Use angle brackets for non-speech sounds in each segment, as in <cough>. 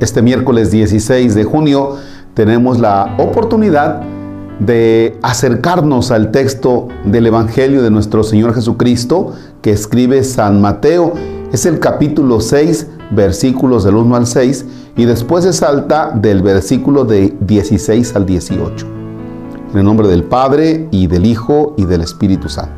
Este miércoles 16 de junio tenemos la oportunidad de acercarnos al texto del Evangelio de nuestro Señor Jesucristo que escribe San Mateo. Es el capítulo 6, versículos del 1 al 6 y después se salta del versículo de 16 al 18. En el nombre del Padre y del Hijo y del Espíritu Santo.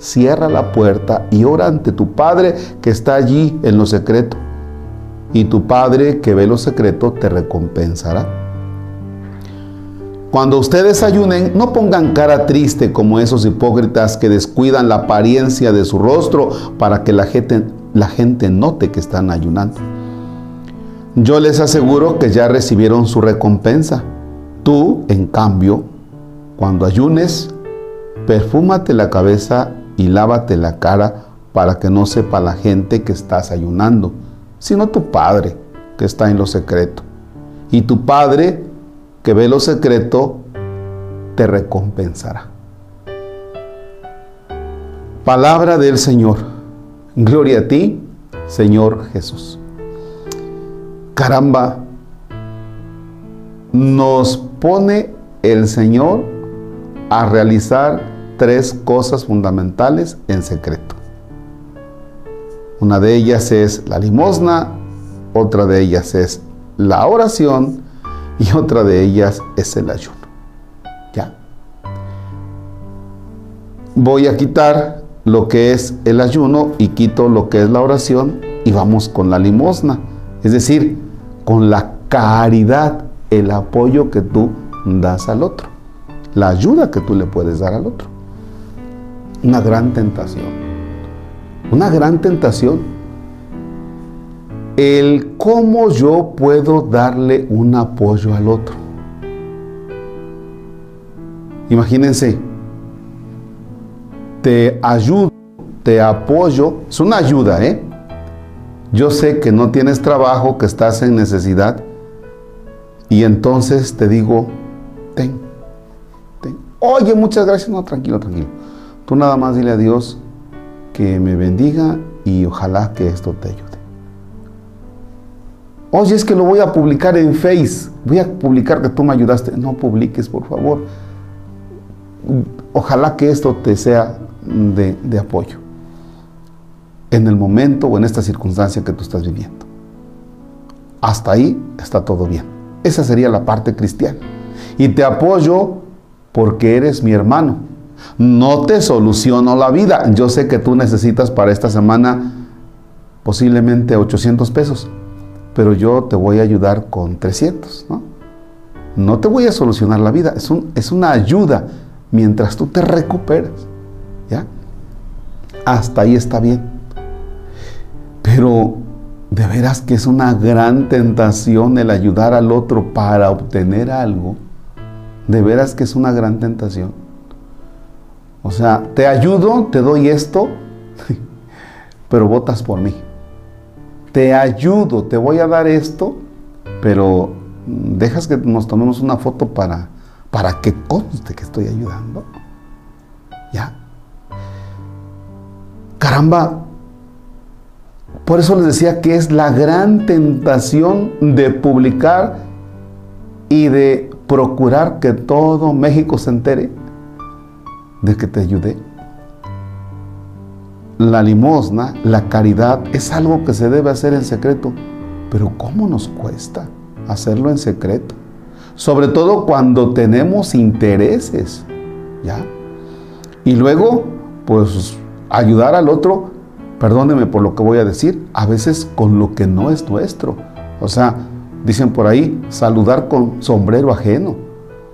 cierra la puerta y ora ante tu Padre que está allí en lo secreto. Y tu Padre que ve lo secreto te recompensará. Cuando ustedes ayunen, no pongan cara triste como esos hipócritas que descuidan la apariencia de su rostro para que la gente, la gente note que están ayunando. Yo les aseguro que ya recibieron su recompensa. Tú, en cambio, cuando ayunes, perfúmate la cabeza y lávate la cara para que no sepa la gente que estás ayunando, sino tu Padre que está en lo secreto. Y tu Padre que ve lo secreto te recompensará. Palabra del Señor. Gloria a ti, Señor Jesús. Caramba, nos pone el Señor a realizar tres cosas fundamentales en secreto. Una de ellas es la limosna, otra de ellas es la oración y otra de ellas es el ayuno. ¿Ya? Voy a quitar lo que es el ayuno y quito lo que es la oración y vamos con la limosna. Es decir, con la caridad, el apoyo que tú das al otro, la ayuda que tú le puedes dar al otro una gran tentación. Una gran tentación. El cómo yo puedo darle un apoyo al otro. Imagínense, te ayudo, te apoyo, es una ayuda, ¿eh? Yo sé que no tienes trabajo, que estás en necesidad, y entonces te digo, ten, ten. Oye, muchas gracias, no, tranquilo, tranquilo Tú nada más dile a Dios que me bendiga y ojalá que esto te ayude. Oye, es que lo voy a publicar en Face. Voy a publicar que tú me ayudaste. No publiques, por favor. Ojalá que esto te sea de, de apoyo en el momento o en esta circunstancia que tú estás viviendo. Hasta ahí está todo bien. Esa sería la parte cristiana. Y te apoyo porque eres mi hermano no te soluciono la vida. Yo sé que tú necesitas para esta semana posiblemente 800 pesos, pero yo te voy a ayudar con 300, ¿no? Te voy a solucionar la vida, es, es una ayuda mientras tú te recuperas, ¿ya? Hasta ahí está bien. Pero de veras que es una gran tentación el ayudar al otro para obtener algo. De veras que es una gran tentación. O sea, te ayudo, te doy esto, pero votas por mí. Te ayudo, te voy a dar esto, pero dejas que nos tomemos una foto para, para que conste que estoy ayudando. ¿Ya? Caramba, por eso les decía que es la gran tentación de publicar y de procurar que todo México se entere de que te ayude. La limosna, la caridad, es algo que se debe hacer en secreto. Pero ¿cómo nos cuesta hacerlo en secreto? sobre todo cuando tenemos intereses, ¿ya? Y luego, pues, ayudar al otro, perdóneme por lo que voy a decir, a veces con lo que no es nuestro. O sea, dicen por ahí, saludar con sombrero ajeno.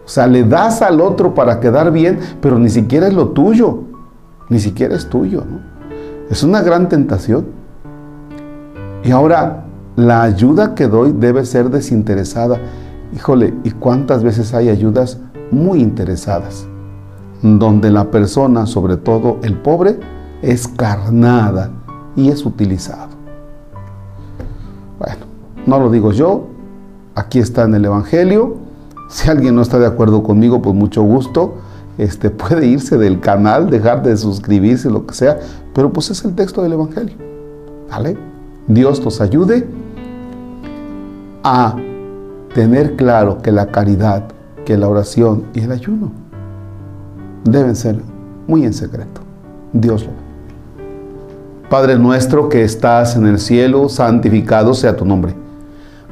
O sea, le das al otro para quedar bien, pero ni siquiera es lo tuyo, ni siquiera es tuyo, ¿no? Es una gran tentación. Y ahora, la ayuda que doy debe ser desinteresada. Híjole, ¿y cuántas veces hay ayudas muy interesadas? Donde la persona, sobre todo el pobre, es carnada y es utilizado. Bueno, no lo digo yo, aquí está en el Evangelio. Si alguien no está de acuerdo conmigo, pues mucho gusto. Este, <laughs> puede irse del canal, dejar de suscribirse, lo que sea, pero pues es el texto del Evangelio. ¿Vale? Dios nos ayude a tener claro que la caridad, que la oración y el ayuno deben ser muy en secreto. Dios lo ve. Padre nuestro que estás en el cielo, santificado sea tu nombre.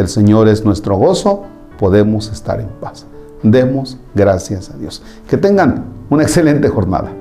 El Señor es nuestro gozo, podemos estar en paz. Demos gracias a Dios. Que tengan una excelente jornada.